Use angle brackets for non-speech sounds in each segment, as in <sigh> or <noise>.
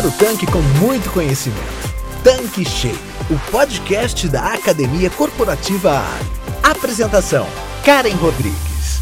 Encher o tanque com muito conhecimento. Tanque Cheio, o podcast da Academia Corporativa Ali. Apresentação: Karen Rodrigues.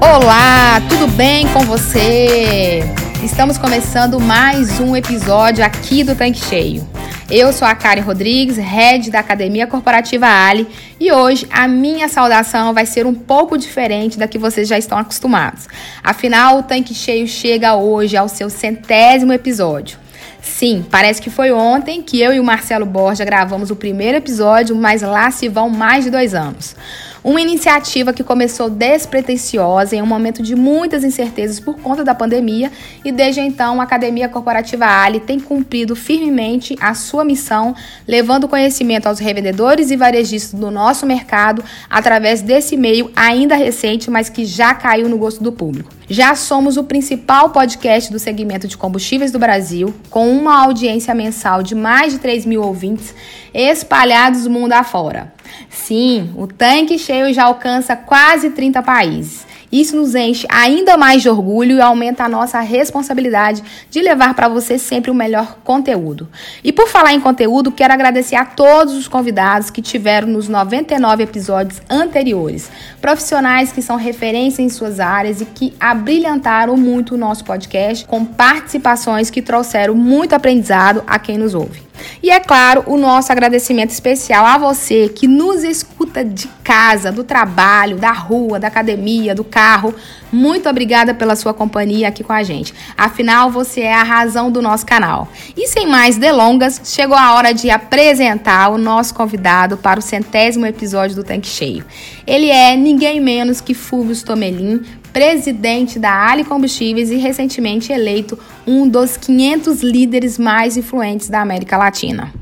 Olá, tudo bem com você? Estamos começando mais um episódio aqui do Tanque Cheio. Eu sou a Karen Rodrigues, head da Academia Corporativa Ali, e hoje a minha saudação vai ser um pouco diferente da que vocês já estão acostumados. Afinal, o Tanque Cheio chega hoje ao seu centésimo episódio. Sim, parece que foi ontem que eu e o Marcelo Borja gravamos o primeiro episódio, mas lá se vão mais de dois anos. Uma iniciativa que começou despretensiosa em um momento de muitas incertezas por conta da pandemia e desde então a Academia Corporativa Ali tem cumprido firmemente a sua missão, levando conhecimento aos revendedores e varejistas do nosso mercado através desse meio ainda recente, mas que já caiu no gosto do público. Já somos o principal podcast do segmento de combustíveis do Brasil, com uma audiência mensal de mais de 3 mil ouvintes espalhados mundo afora. Sim, o tanque cheio já alcança quase 30 países. Isso nos enche ainda mais de orgulho e aumenta a nossa responsabilidade de levar para você sempre o melhor conteúdo. E por falar em conteúdo, quero agradecer a todos os convidados que tiveram nos 99 episódios anteriores, profissionais que são referência em suas áreas e que abrilhantaram muito o nosso podcast com participações que trouxeram muito aprendizado a quem nos ouve. E é claro, o nosso agradecimento especial a você que nos escuta de casa, do trabalho, da rua, da academia, do carro. Muito obrigada pela sua companhia aqui com a gente. Afinal, você é a razão do nosso canal. E sem mais delongas, chegou a hora de apresentar o nosso convidado para o centésimo episódio do Tanque Cheio. Ele é ninguém menos que Fulvio Tomelin, presidente da Ali Combustíveis e recentemente eleito um dos 500 líderes mais influentes da América Latina.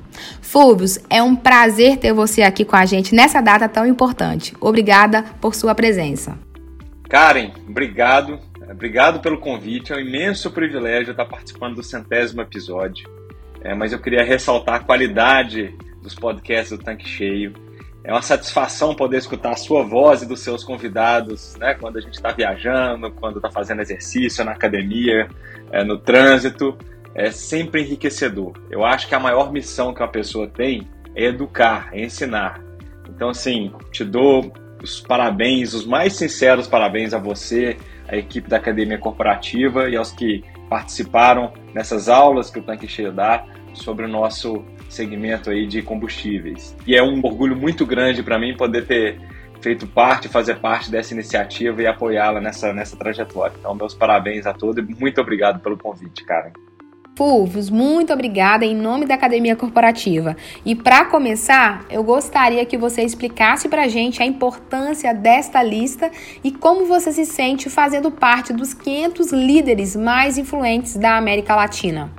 Fúbios, é um prazer ter você aqui com a gente nessa data tão importante. Obrigada por sua presença. Karen, obrigado. Obrigado pelo convite. É um imenso privilégio estar participando do centésimo episódio. É, mas eu queria ressaltar a qualidade dos podcasts do Tanque Cheio é uma satisfação poder escutar a sua voz e dos seus convidados, né? Quando a gente está viajando, quando está fazendo exercício na academia, é, no trânsito, é sempre enriquecedor. Eu acho que a maior missão que uma pessoa tem é educar, é ensinar. Então, assim, te dou os parabéns, os mais sinceros parabéns a você, a equipe da Academia Corporativa e aos que participaram nessas aulas que o Tanque Cheio dá sobre o nosso segmento aí de combustíveis. E é um orgulho muito grande para mim poder ter feito parte, fazer parte dessa iniciativa e apoiá-la nessa, nessa trajetória. Então, meus parabéns a todos e muito obrigado pelo convite, Karen. Fulvios, muito obrigada em nome da Academia Corporativa. E para começar, eu gostaria que você explicasse para a gente a importância desta lista e como você se sente fazendo parte dos 500 líderes mais influentes da América Latina.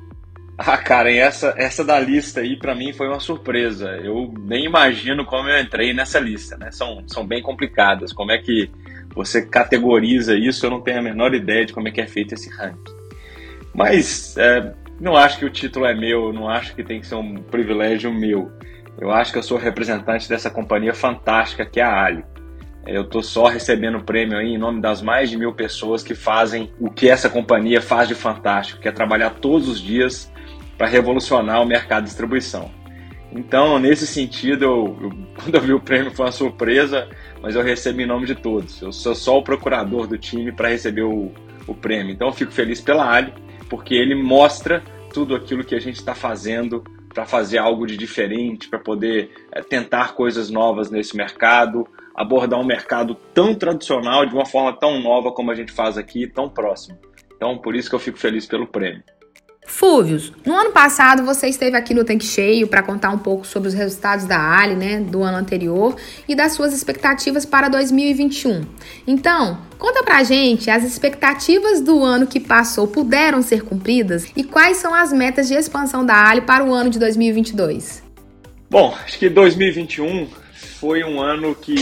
<laughs> Ah, Karen, essa, essa da lista aí para mim foi uma surpresa. Eu nem imagino como eu entrei nessa lista, né? São, são bem complicadas. Como é que você categoriza isso? Eu não tenho a menor ideia de como é que é feito esse ranking. Mas é, não acho que o título é meu, não acho que tem que ser um privilégio meu. Eu acho que eu sou representante dessa companhia fantástica que é a Ali. Eu estou só recebendo prêmio aí em nome das mais de mil pessoas que fazem o que essa companhia faz de fantástico, que é trabalhar todos os dias para revolucionar o mercado de distribuição. Então, nesse sentido, eu, eu, <laughs> quando eu vi o prêmio foi uma surpresa, mas eu recebi em nome de todos. Eu sou só o procurador do time para receber o, o prêmio. Então, eu fico feliz pela Ali, porque ele mostra tudo aquilo que a gente está fazendo para fazer algo de diferente, para poder é, tentar coisas novas nesse mercado, abordar um mercado tão tradicional de uma forma tão nova como a gente faz aqui, tão próximo. Então, por isso que eu fico feliz pelo prêmio. Fúvios, no ano passado você esteve aqui no Tanque Cheio para contar um pouco sobre os resultados da Ali, né, do ano anterior e das suas expectativas para 2021. Então, conta pra gente as expectativas do ano que passou puderam ser cumpridas e quais são as metas de expansão da Ali para o ano de 2022. Bom, acho que 2021 foi um ano que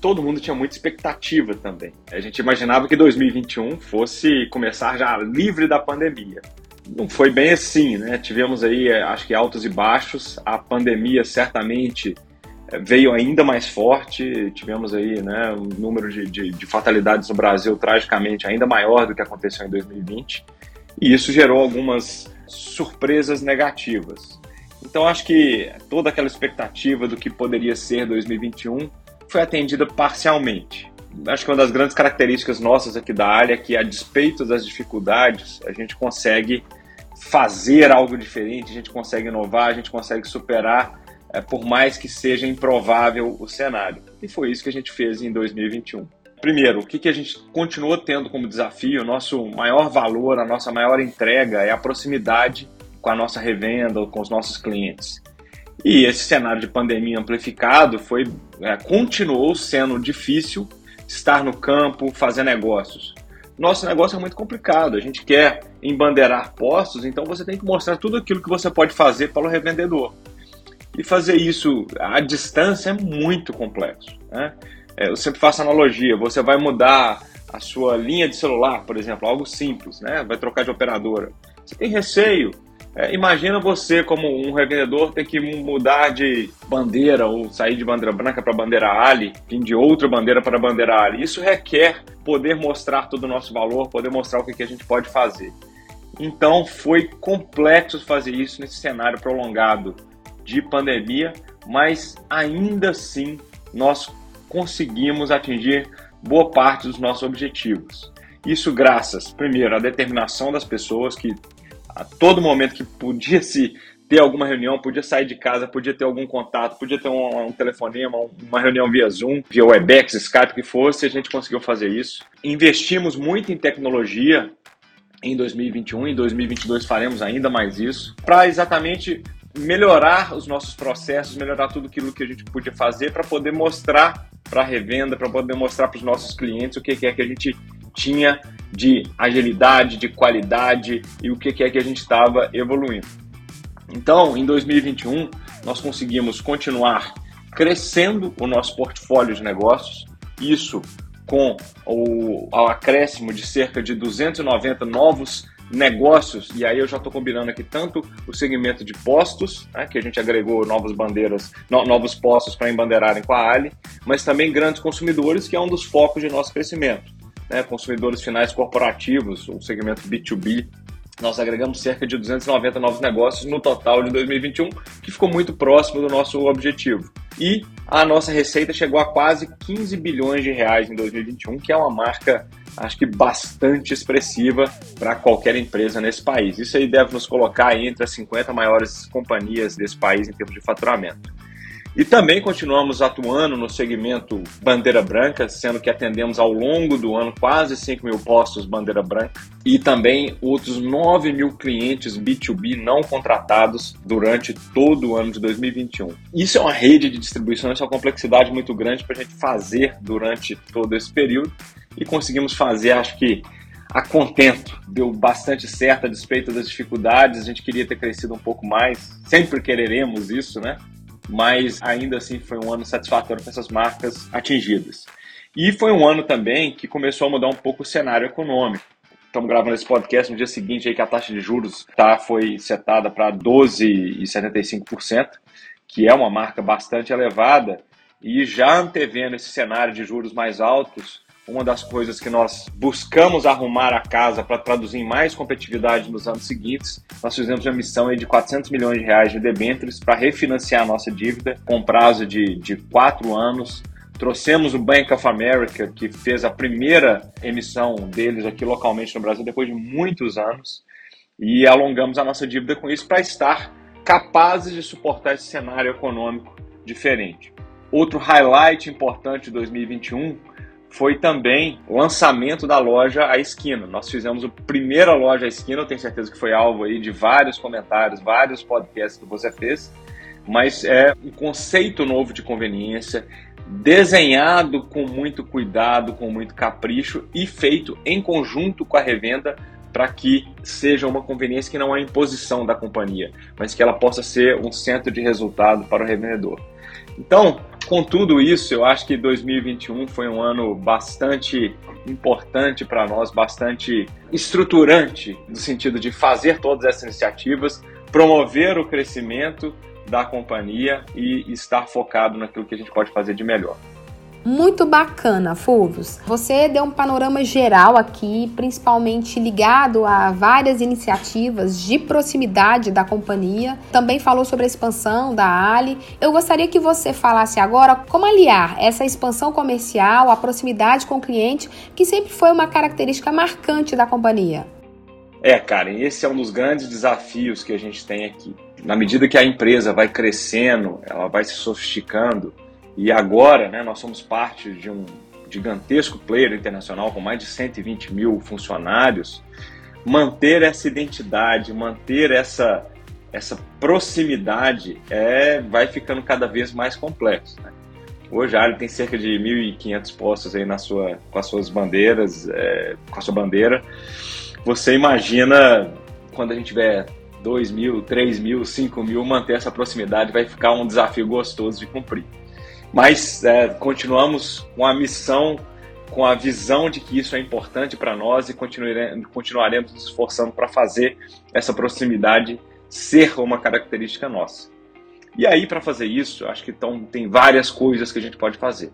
todo mundo tinha muita expectativa também. A gente imaginava que 2021 fosse começar já livre da pandemia. Não foi bem assim, né? Tivemos aí, é, acho que altos e baixos. A pandemia certamente é, veio ainda mais forte. Tivemos aí, né, um número de, de, de fatalidades no Brasil tragicamente ainda maior do que aconteceu em 2020. E isso gerou algumas surpresas negativas. Então acho que toda aquela expectativa do que poderia ser 2021 foi atendida parcialmente acho que uma das grandes características nossas aqui da área é que, a despeito das dificuldades, a gente consegue fazer algo diferente, a gente consegue inovar, a gente consegue superar, é, por mais que seja improvável o cenário. E foi isso que a gente fez em 2021. Primeiro, o que, que a gente continua tendo como desafio, nosso maior valor, a nossa maior entrega é a proximidade com a nossa revenda ou com os nossos clientes. E esse cenário de pandemia amplificado foi, é, continuou sendo difícil estar no campo, fazer negócios. Nosso negócio é muito complicado. A gente quer embandeirar postos, então você tem que mostrar tudo aquilo que você pode fazer para o revendedor. E fazer isso à distância é muito complexo. Né? É, eu sempre faço analogia: você vai mudar a sua linha de celular, por exemplo, algo simples, né? vai trocar de operadora. Você tem receio, é, imagina você, como um revendedor, ter que mudar de bandeira ou sair de bandeira branca para bandeira Ali, vir de outra bandeira para bandeira Ali. Isso requer poder mostrar todo o nosso valor, poder mostrar o que, que a gente pode fazer. Então foi complexo fazer isso nesse cenário prolongado de pandemia, mas ainda assim nós conseguimos atingir boa parte dos nossos objetivos. Isso graças, primeiro, à determinação das pessoas que a todo momento que podia se ter alguma reunião, podia sair de casa, podia ter algum contato, podia ter um, um telefonema, uma reunião via Zoom, via Webex, Skype, que fosse, a gente conseguiu fazer isso. Investimos muito em tecnologia em 2021, em 2022 faremos ainda mais isso, para exatamente melhorar os nossos processos, melhorar tudo aquilo que a gente podia fazer para poder mostrar para a revenda, para poder mostrar para os nossos clientes o que é que a gente tinha de agilidade, de qualidade e o que é que a gente estava evoluindo. Então, em 2021, nós conseguimos continuar crescendo o nosso portfólio de negócios, isso com o, o acréscimo de cerca de 290 novos negócios, e aí eu já estou combinando aqui tanto o segmento de postos, né, que a gente agregou novas bandeiras, no, novos postos para embandeirarem com a Ali, mas também grandes consumidores, que é um dos focos de nosso crescimento né, consumidores finais corporativos, o segmento B2B, nós agregamos cerca de 290 novos negócios no total de 2021, que ficou muito próximo do nosso objetivo. E a nossa receita chegou a quase 15 bilhões de reais em 2021, que é uma marca, acho que bastante expressiva para qualquer empresa nesse país. Isso aí deve nos colocar entre as 50 maiores companhias desse país em termos de faturamento. E também continuamos atuando no segmento bandeira branca, sendo que atendemos ao longo do ano quase 5 mil postos bandeira branca e também outros 9 mil clientes B2B não contratados durante todo o ano de 2021. Isso é uma rede de distribuição, isso é uma complexidade muito grande para a gente fazer durante todo esse período e conseguimos fazer, acho que a contento. Deu bastante certo a despeito das dificuldades. A gente queria ter crescido um pouco mais. Sempre quereremos isso, né? Mas ainda assim foi um ano satisfatório com essas marcas atingidas. E foi um ano também que começou a mudar um pouco o cenário econômico. Estamos gravando esse podcast no dia seguinte aí que a taxa de juros tá, foi setada para 12,75%, que é uma marca bastante elevada, e já antevendo esse cenário de juros mais altos, uma das coisas que nós buscamos arrumar a casa para traduzir em mais competitividade nos anos seguintes, nós fizemos uma emissão de 400 milhões de reais de debêntures para refinanciar a nossa dívida com prazo de, de quatro anos. Trouxemos o Bank of America, que fez a primeira emissão deles aqui localmente no Brasil depois de muitos anos, e alongamos a nossa dívida com isso para estar capazes de suportar esse cenário econômico diferente. Outro highlight importante de 2021 foi também o lançamento da loja à esquina. Nós fizemos a primeira loja à esquina, eu tenho certeza que foi alvo aí de vários comentários, vários podcasts que você fez, mas é um conceito novo de conveniência, desenhado com muito cuidado, com muito capricho e feito em conjunto com a revenda para que seja uma conveniência que não é imposição da companhia, mas que ela possa ser um centro de resultado para o revendedor. Então, Com tudo isso, eu acho que 2021 foi um ano bastante importante para nós, bastante estruturante, no sentido de fazer todas essas iniciativas, promover o crescimento da companhia e estar focado naquilo que a gente pode fazer de melhor. Muito bacana, Fulvius. Você deu um panorama geral aqui, principalmente ligado a várias iniciativas de proximidade da companhia. Também falou sobre a expansão da Ali. Eu gostaria que você falasse agora como aliar essa expansão comercial, a proximidade com o cliente, que sempre foi uma característica marcante da companhia. É, Karen, esse é um dos grandes desafios que a gente tem aqui. Na medida que a empresa vai crescendo, ela vai se sofisticando, e agora, né, nós somos parte de um gigantesco player internacional com mais de 120 mil funcionários. Manter essa identidade, manter essa, essa proximidade é, vai ficando cada vez mais complexo. Né? Hoje a Ali tem cerca de 1.500 postos aí na sua, com as suas bandeiras, é, com a sua bandeira. Você imagina quando a gente tiver 2 mil, 3 mil, 5 mil, manter essa proximidade vai ficar um desafio gostoso de cumprir. Mas é, continuamos com a missão, com a visão de que isso é importante para nós e continuaremos, continuaremos nos esforçando para fazer essa proximidade ser uma característica nossa. E aí, para fazer isso, acho que então, tem várias coisas que a gente pode fazer.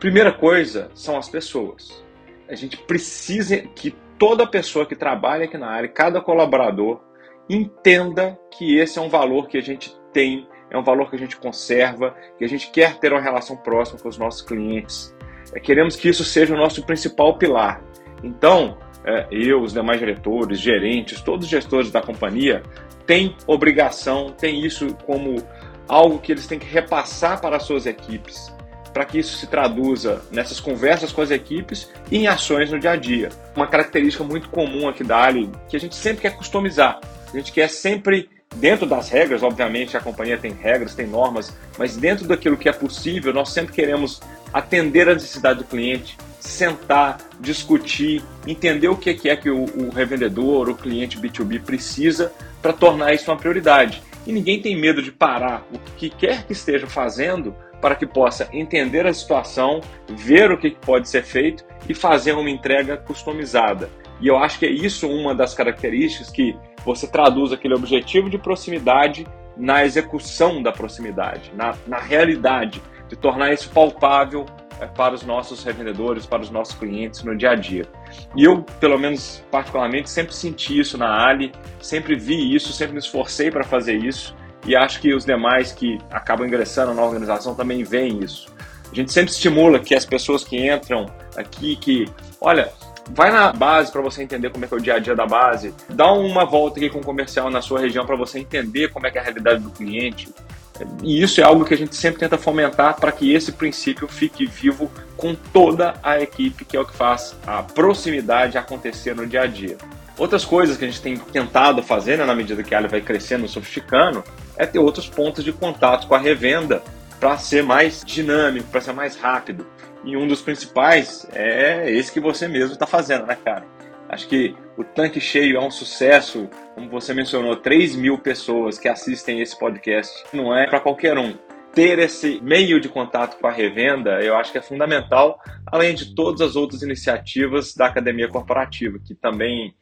Primeira coisa são as pessoas. A gente precisa que toda pessoa que trabalha aqui na área, cada colaborador, entenda que esse é um valor que a gente tem é um valor que a gente conserva, que a gente quer ter uma relação próxima com os nossos clientes. É, queremos que isso seja o nosso principal pilar. Então, é, eu, os demais diretores, gerentes, todos os gestores da companhia têm obrigação, têm isso como algo que eles têm que repassar para as suas equipes, para que isso se traduza nessas conversas com as equipes e em ações no dia a dia. Uma característica muito comum aqui da Ali, que a gente sempre quer customizar, a gente quer sempre dentro das regras, obviamente a companhia tem regras, tem normas, mas dentro daquilo que é possível, nós sempre queremos atender a necessidade do cliente, sentar, discutir, entender o que é que o, o revendedor, o cliente B2B precisa para tornar isso uma prioridade. E ninguém tem medo de parar o que quer que esteja fazendo para que possa entender a situação, ver o que pode ser feito e fazer uma entrega customizada. E eu acho que é isso uma das características que você traduz aquele objetivo de proximidade na execução da proximidade, na, na realidade, de tornar isso palpável é, para os nossos revendedores, para os nossos clientes no dia a dia. E eu, pelo menos particularmente, sempre senti isso na Ali, sempre vi isso, sempre me esforcei para fazer isso e acho que os demais que acabam ingressando na organização também veem isso. A gente sempre estimula que as pessoas que entram aqui, que, olha, Vai na base para você entender como é que é o dia a dia da base. Dá uma volta aqui com o comercial na sua região para você entender como é que é a realidade do cliente. E isso é algo que a gente sempre tenta fomentar para que esse princípio fique vivo com toda a equipe, que é o que faz a proximidade acontecer no dia a dia. Outras coisas que a gente tem tentado fazer, né, na medida que a área vai crescendo, sofisticando, é ter outros pontos de contato com a revenda para ser mais dinâmico, para ser mais rápido. E um dos principais é esse que você mesmo está fazendo, né, cara? Acho que o tanque cheio é um sucesso, como você mencionou, 3 mil pessoas que assistem esse podcast. Não é para qualquer um. Ter esse meio de contato com a revenda, eu acho que é fundamental, além de todas as outras iniciativas da academia corporativa, que também,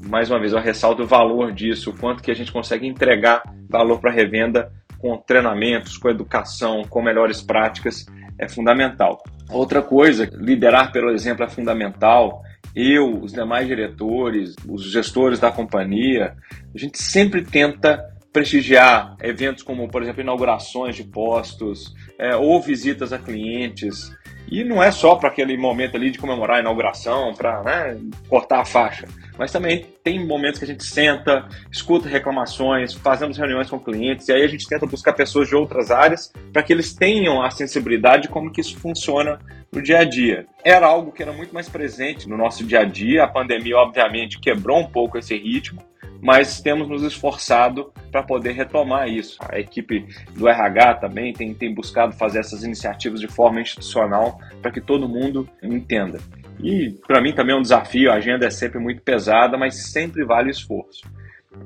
mais uma vez, eu ressalto o valor disso, o quanto que a gente consegue entregar valor para a revenda com treinamentos, com educação, com melhores práticas, é fundamental. Outra coisa, liderar pelo exemplo é fundamental. Eu, os demais diretores, os gestores da companhia, a gente sempre tenta prestigiar eventos como, por exemplo, inaugurações de postos é, ou visitas a clientes. E não é só para aquele momento ali de comemorar a inauguração, para né, cortar a faixa, mas também tem momentos que a gente senta, escuta reclamações, fazemos reuniões com clientes, e aí a gente tenta buscar pessoas de outras áreas para que eles tenham a sensibilidade de como que isso funciona no dia a dia. Era algo que era muito mais presente no nosso dia a dia, a pandemia obviamente quebrou um pouco esse ritmo, mas temos nos esforçado para poder retomar isso. A equipe do RH também tem, tem buscado fazer essas iniciativas de forma institucional para que todo mundo entenda. E para mim também é um desafio, a agenda é sempre muito pesada, mas sempre vale esforço.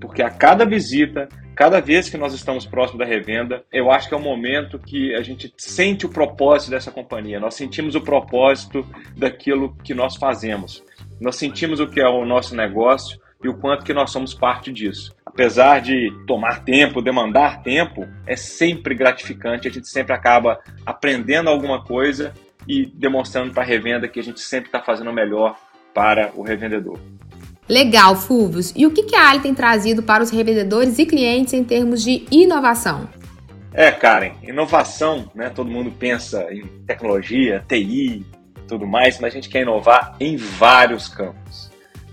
porque a cada visita, cada vez que nós estamos próximo da revenda, eu acho que é o momento que a gente sente o propósito dessa companhia. Nós sentimos o propósito daquilo que nós fazemos. Nós sentimos o que é o nosso negócio e o quanto que nós somos parte disso. Apesar de tomar tempo, demandar tempo, é sempre gratificante, a gente sempre acaba aprendendo alguma coisa e demonstrando para a revenda que a gente sempre está fazendo o melhor para o revendedor. Legal, Fulvius. E o que a Ali tem trazido para os revendedores e clientes em termos de inovação? É, Karen, inovação, né? Todo mundo pensa em tecnologia, TI, tudo mais, mas a gente quer inovar em vários campos,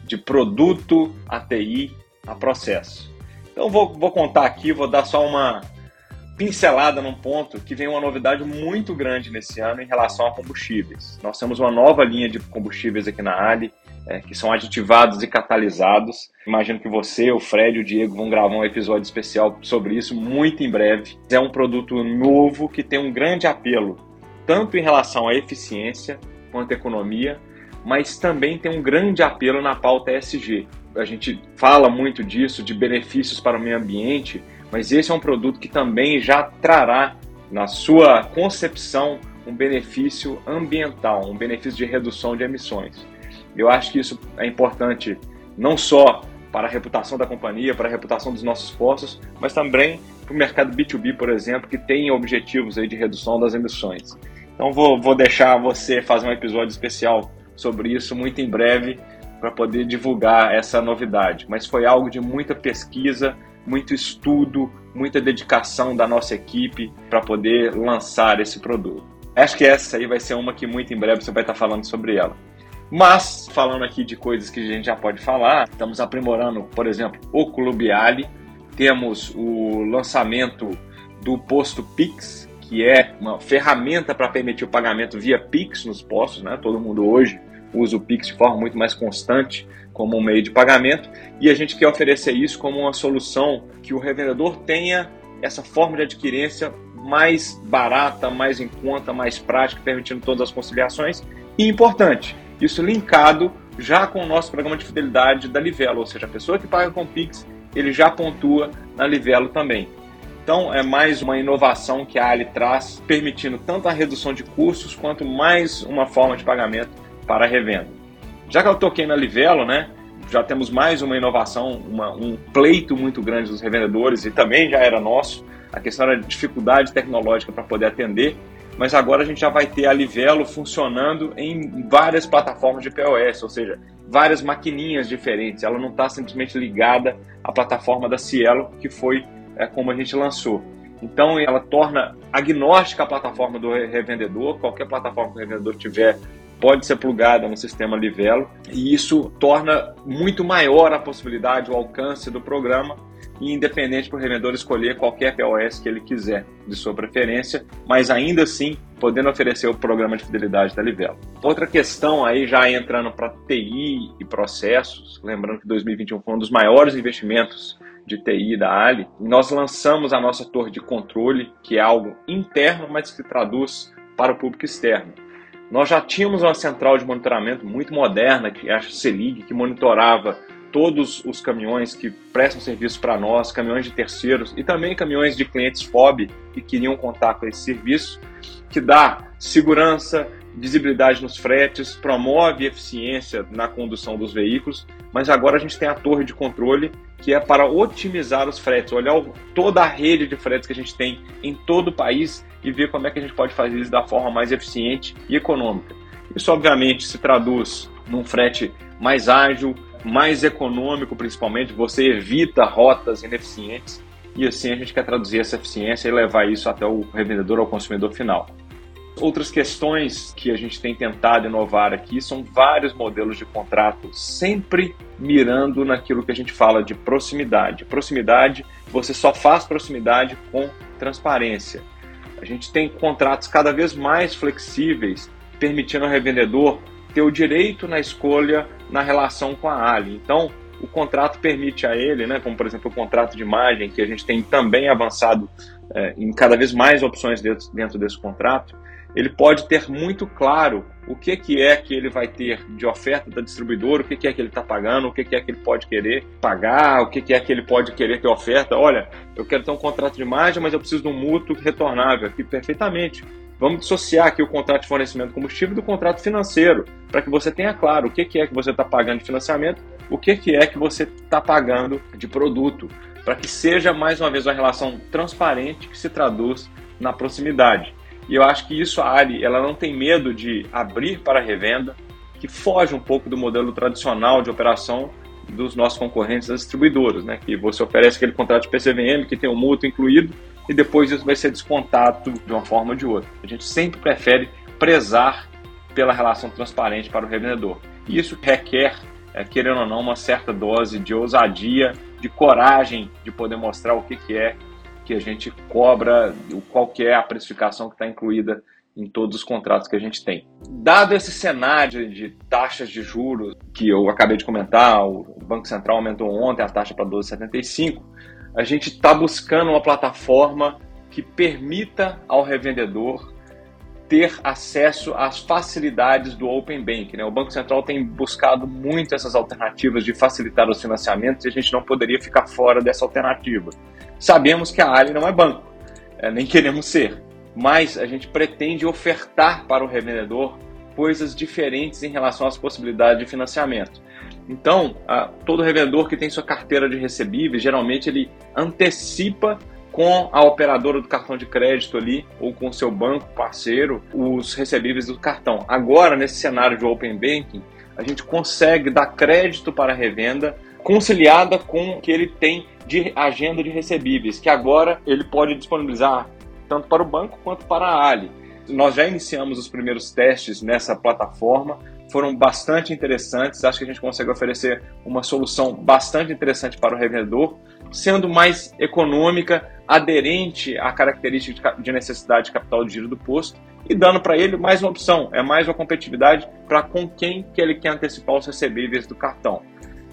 de produto a TI a processo. Então vou, vou contar aqui, vou dar só uma pincelada num ponto que vem uma novidade muito grande nesse ano em relação a combustíveis. Nós temos uma nova linha de combustíveis aqui na Ali, é, que são aditivados e catalisados. Imagino que você, o Fred e o Diego vão gravar um episódio especial sobre isso muito em breve. É um produto novo que tem um grande apelo, tanto em relação à eficiência quanto à economia, mas também tem um grande apelo na pauta ESG. A gente fala muito disso, de benefícios para o meio ambiente, mas esse é um produto que também já trará na sua concepção um benefício ambiental, um benefício de redução de emissões. Eu acho que isso é importante não só para a reputação da companhia, para a reputação dos nossos postos, mas também para o mercado B2B, por exemplo, que tem objetivos aí de redução das emissões. Então vou, vou deixar você fazer um episódio especial sobre isso muito em breve para poder divulgar essa novidade. Mas foi algo de muita pesquisa, muito estudo, muita dedicação da nossa equipe para poder lançar esse produto. Acho que essa aí vai ser uma que muito em breve você vai estar falando sobre ela. Mas, falando aqui de coisas que a gente já pode falar, estamos aprimorando, por exemplo, o Clube Ali, temos o lançamento do posto Pix, que é uma ferramenta para permitir o pagamento via Pix nos postos, né? Todo mundo hoje usa o Pix de forma muito mais constante como um meio de pagamento, e a gente quer oferecer isso como uma solução que o revendedor tenha essa forma de adquirência mais barata, mais em conta, mais prática, permitindo todas as conciliações. E importante, isso linkado já com o nosso programa de fidelidade da Livelo, ou seja, a pessoa que paga com Pix, ele já pontua na Livelo também. Então é mais uma inovação que a Ali traz, permitindo tanto a redução de custos quanto mais uma forma de pagamento para revenda. Já que eu toquei na Livelo, né, já temos mais uma inovação, uma, um pleito muito grande dos revendedores e também já era nosso, a questão era dificuldade tecnológica para poder atender mas agora a gente já vai ter a Livelo funcionando em várias plataformas de POS, ou seja, várias maquininhas diferentes. Ela não está simplesmente ligada à plataforma da Cielo, que foi é, como a gente lançou. Então ela torna agnóstica a plataforma do revendedor, qualquer plataforma que o revendedor tiver pode ser plugada no sistema Livelo, e isso torna muito maior a possibilidade, o alcance do programa independente para o revendedor escolher qualquer POS que ele quiser, de sua preferência, mas ainda assim podendo oferecer o programa de fidelidade da Livelo. Outra questão aí já entrando para TI e processos, lembrando que 2021 foi um dos maiores investimentos de TI da Ali, nós lançamos a nossa torre de controle, que é algo interno, mas que traduz para o público externo. Nós já tínhamos uma central de monitoramento muito moderna, que é a CELIG, que monitorava todos os caminhões que prestam serviço para nós, caminhões de terceiros e também caminhões de clientes FOB que queriam contar com esse serviço, que dá segurança, visibilidade nos fretes, promove eficiência na condução dos veículos, mas agora a gente tem a torre de controle que é para otimizar os fretes, olhar toda a rede de fretes que a gente tem em todo o país e ver como é que a gente pode fazer isso da forma mais eficiente e econômica. Isso obviamente se traduz num frete mais ágil, mais econômico, principalmente, você evita rotas ineficientes e assim a gente quer traduzir essa eficiência e levar isso até o revendedor ou consumidor final. Outras questões que a gente tem tentado inovar aqui são vários modelos de contrato, sempre mirando naquilo que a gente fala de proximidade. Proximidade, você só faz proximidade com transparência. A gente tem contratos cada vez mais flexíveis, permitindo ao revendedor ter o direito na escolha na relação com a Ali. Então, o contrato permite a ele, né, como por exemplo o contrato de imagem, que a gente tem também avançado é, em cada vez mais opções dentro, dentro desse contrato, ele pode ter muito claro o que, que é que ele vai ter de oferta da distribuidora, o que, que é que ele está pagando, o que, que é que ele pode querer pagar, o que, que é que ele pode querer ter oferta. Olha, eu quero ter um contrato de imagem, mas eu preciso de um mútuo retornável aqui perfeitamente. Vamos dissociar aqui o contrato de fornecimento de combustível do contrato financeiro, para que você tenha claro o que, que é que você está pagando de financiamento, o que, que é que você está pagando de produto, para que seja mais uma vez uma relação transparente que se traduz na proximidade. E eu acho que isso a Ali ela não tem medo de abrir para revenda, que foge um pouco do modelo tradicional de operação dos nossos concorrentes das distribuidoras, né? Que você oferece aquele contrato de PCVM que tem o mútuo incluído e depois isso vai ser descontado de uma forma ou de outra. A gente sempre prefere prezar pela relação transparente para o revendedor. E isso requer, é, querendo ou não, uma certa dose de ousadia, de coragem de poder mostrar o que, que é que a gente cobra, qual que é a precificação que está incluída em todos os contratos que a gente tem. Dado esse cenário de taxas de juros que eu acabei de comentar, o Banco Central aumentou ontem a taxa para 12,75, a gente está buscando uma plataforma que permita ao revendedor ter acesso às facilidades do Open Bank. Né? O Banco Central tem buscado muito essas alternativas de facilitar os financiamentos e a gente não poderia ficar fora dessa alternativa. Sabemos que a Ali não é banco, é, nem queremos ser, mas a gente pretende ofertar para o revendedor coisas diferentes em relação às possibilidades de financiamento. Então, todo revendedor que tem sua carteira de recebíveis, geralmente ele antecipa com a operadora do cartão de crédito ali, ou com seu banco parceiro, os recebíveis do cartão. Agora, nesse cenário de Open Banking, a gente consegue dar crédito para revenda conciliada com o que ele tem de agenda de recebíveis, que agora ele pode disponibilizar tanto para o banco quanto para a Ali. Nós já iniciamos os primeiros testes nessa plataforma, foram bastante interessantes. Acho que a gente consegue oferecer uma solução bastante interessante para o revendedor, sendo mais econômica, aderente à característica de necessidade de capital de giro do posto e dando para ele mais uma opção, é mais uma competitividade para com quem que ele quer antecipar os recebíveis do cartão.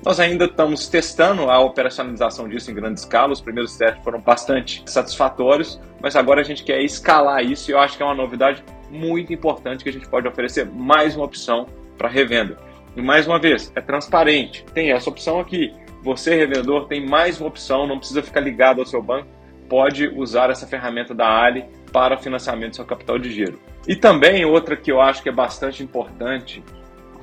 Nós ainda estamos testando a operacionalização disso em grande escala. Os primeiros testes foram bastante satisfatórios, mas agora a gente quer escalar isso e eu acho que é uma novidade muito importante que a gente pode oferecer mais uma opção para revenda. E mais uma vez, é transparente. Tem essa opção aqui. Você, revendedor, tem mais uma opção, não precisa ficar ligado ao seu banco, pode usar essa ferramenta da Ali para financiamento do seu capital de giro. E também outra que eu acho que é bastante importante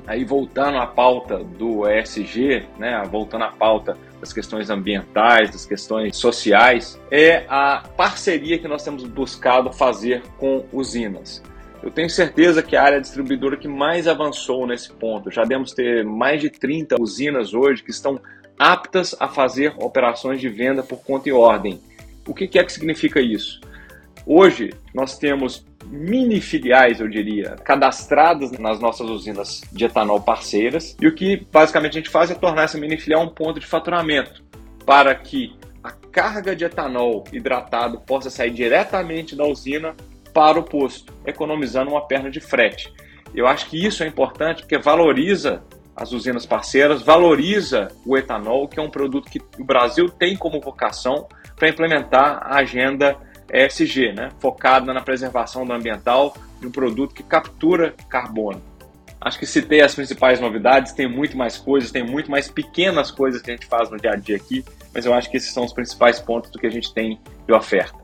aí voltando à pauta do ESG, né, voltando à pauta das questões ambientais, das questões sociais, é a parceria que nós temos buscado fazer com usinas. Eu tenho certeza que a área distribuidora que mais avançou nesse ponto, já devemos ter mais de 30 usinas hoje que estão aptas a fazer operações de venda por conta e ordem. O que é que significa isso? Hoje nós temos mini filiais, eu diria, cadastradas nas nossas usinas de etanol parceiras. E o que basicamente a gente faz é tornar essa mini filial um ponto de faturamento para que a carga de etanol hidratado possa sair diretamente da usina para o posto, economizando uma perna de frete. Eu acho que isso é importante porque valoriza as usinas parceiras, valoriza o etanol, que é um produto que o Brasil tem como vocação para implementar a agenda ESG, né? focada na preservação do ambiental de um produto que captura carbono. Acho que citei as principais novidades, tem muito mais coisas, tem muito mais pequenas coisas que a gente faz no dia a dia aqui, mas eu acho que esses são os principais pontos do que a gente tem de oferta.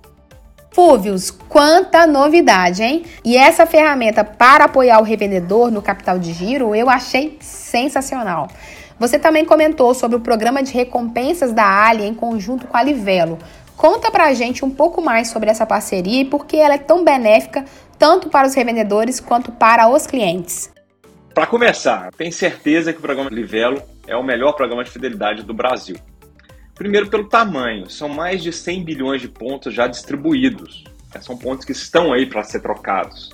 Fúvios, quanta novidade, hein? E essa ferramenta para apoiar o revendedor no capital de giro eu achei sensacional. Você também comentou sobre o programa de recompensas da Ali em conjunto com a Livelo. Conta pra gente um pouco mais sobre essa parceria e por que ela é tão benéfica tanto para os revendedores quanto para os clientes. Para começar, tenho certeza que o programa Livelo é o melhor programa de fidelidade do Brasil. Primeiro, pelo tamanho, são mais de 100 bilhões de pontos já distribuídos. É, são pontos que estão aí para ser trocados.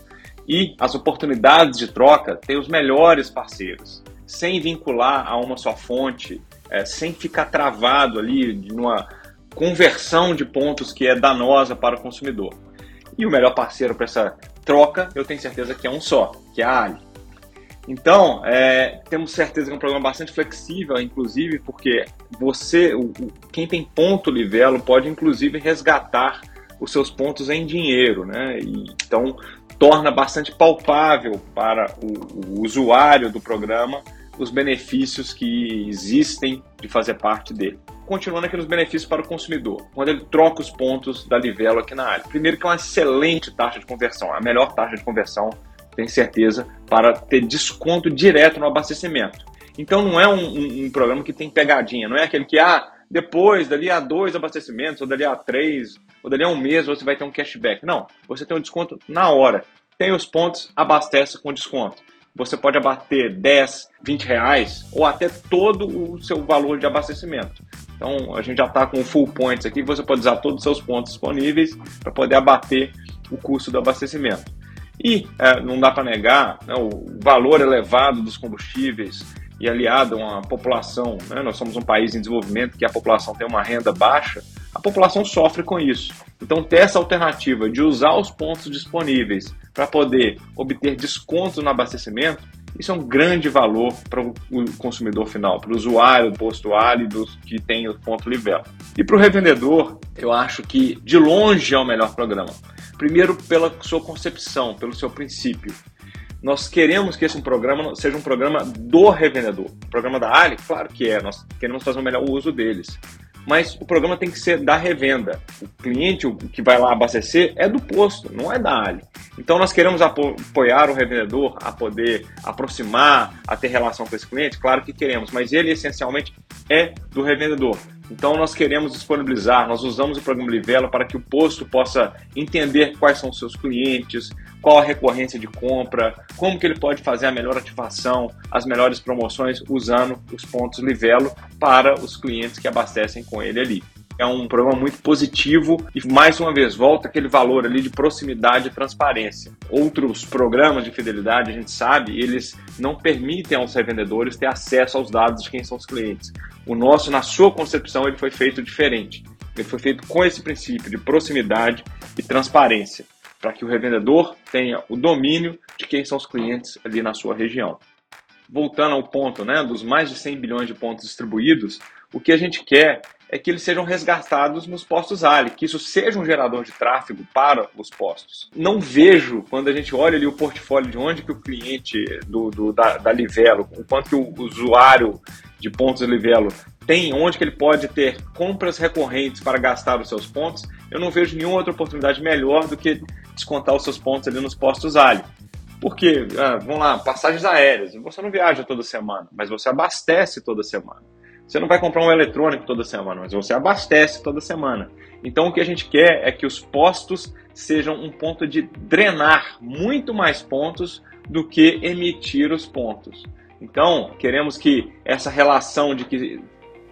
E as oportunidades de troca têm os melhores parceiros, sem vincular a uma só fonte, é, sem ficar travado ali numa conversão de pontos que é danosa para o consumidor. E o melhor parceiro para essa troca, eu tenho certeza que é um só, que é a Ali. Então, é, temos certeza que é um programa bastante flexível, inclusive, porque você, o, quem tem ponto Livelo, pode inclusive resgatar os seus pontos em dinheiro, né? E, então, torna bastante palpável para o, o usuário do programa os benefícios que existem de fazer parte dele continuando aqui nos benefícios para o consumidor, quando ele troca os pontos da Livelo aqui na área. Primeiro que é uma excelente taxa de conversão, a melhor taxa de conversão, tenho certeza, para ter desconto direto no abastecimento. Então não é um, um, um programa que tem pegadinha, não é aquele que, ah, depois, dali a dois abastecimentos, ou dali a três, ou dali a um mês, você vai ter um cashback. Não, você tem um desconto na hora. Tem os pontos, abastece com desconto você pode abater 10, 20 reais ou até todo o seu valor de abastecimento. Então a gente já está com full points aqui, você pode usar todos os seus pontos disponíveis para poder abater o custo do abastecimento. E é, não dá para negar né, o valor elevado dos combustíveis e aliado a uma população, né, nós somos um país em desenvolvimento que a população tem uma renda baixa, a população sofre com isso. Então, ter essa alternativa de usar os pontos disponíveis para poder obter descontos no abastecimento, isso é um grande valor para o consumidor final, para o usuário do posto álido que tem o ponto Livelo. E para o revendedor, eu acho que de longe é o melhor programa. Primeiro, pela sua concepção, pelo seu princípio. Nós queremos que esse programa seja um programa do revendedor. O programa da Ali, claro que é, nós queremos fazer o melhor uso deles mas o programa tem que ser da revenda. O cliente o que vai lá abastecer é do posto, não é da Ali. Então nós queremos apoiar o revendedor a poder aproximar, a ter relação com esse cliente, claro que queremos, mas ele essencialmente é do revendedor. Então nós queremos disponibilizar, nós usamos o programa Livelo para que o posto possa entender quais são os seus clientes, qual a recorrência de compra, como que ele pode fazer a melhor ativação, as melhores promoções usando os pontos Livelo para os clientes que abastecem com ele ali é um programa muito positivo e mais uma vez volta aquele valor ali de proximidade e transparência. Outros programas de fidelidade, a gente sabe, eles não permitem aos revendedores ter acesso aos dados de quem são os clientes. O nosso, na sua concepção, ele foi feito diferente. Ele foi feito com esse princípio de proximidade e transparência, para que o revendedor tenha o domínio de quem são os clientes ali na sua região. Voltando ao ponto né, dos mais de 100 bilhões de pontos distribuídos, o que a gente quer é que eles sejam resgatados nos postos Ali, que isso seja um gerador de tráfego para os postos. Não vejo, quando a gente olha ali o portfólio de onde que o cliente do, do da, da Livelo, o quanto que o usuário de pontos Livelo tem, onde que ele pode ter compras recorrentes para gastar os seus pontos, eu não vejo nenhuma outra oportunidade melhor do que descontar os seus pontos ali nos postos Ali. Porque, ah, vamos lá, passagens aéreas, você não viaja toda semana, mas você abastece toda semana. Você não vai comprar um eletrônico toda semana, mas você abastece toda semana. Então o que a gente quer é que os postos sejam um ponto de drenar muito mais pontos do que emitir os pontos. Então, queremos que essa relação de que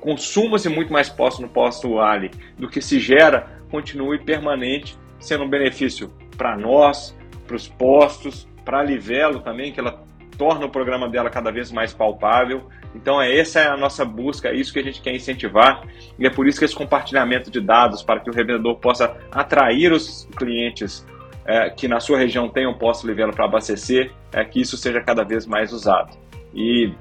consuma-se muito mais postos no posto Ali do que se gera continue permanente, sendo um benefício para nós, para os postos, para a Livelo também, que ela torna o programa dela cada vez mais palpável. Então, é essa é a nossa busca, é isso que a gente quer incentivar, e é por isso que esse compartilhamento de dados, para que o revendedor possa atrair os clientes é, que na sua região tenham posto Livelo para abastecer, é que isso seja cada vez mais usado. E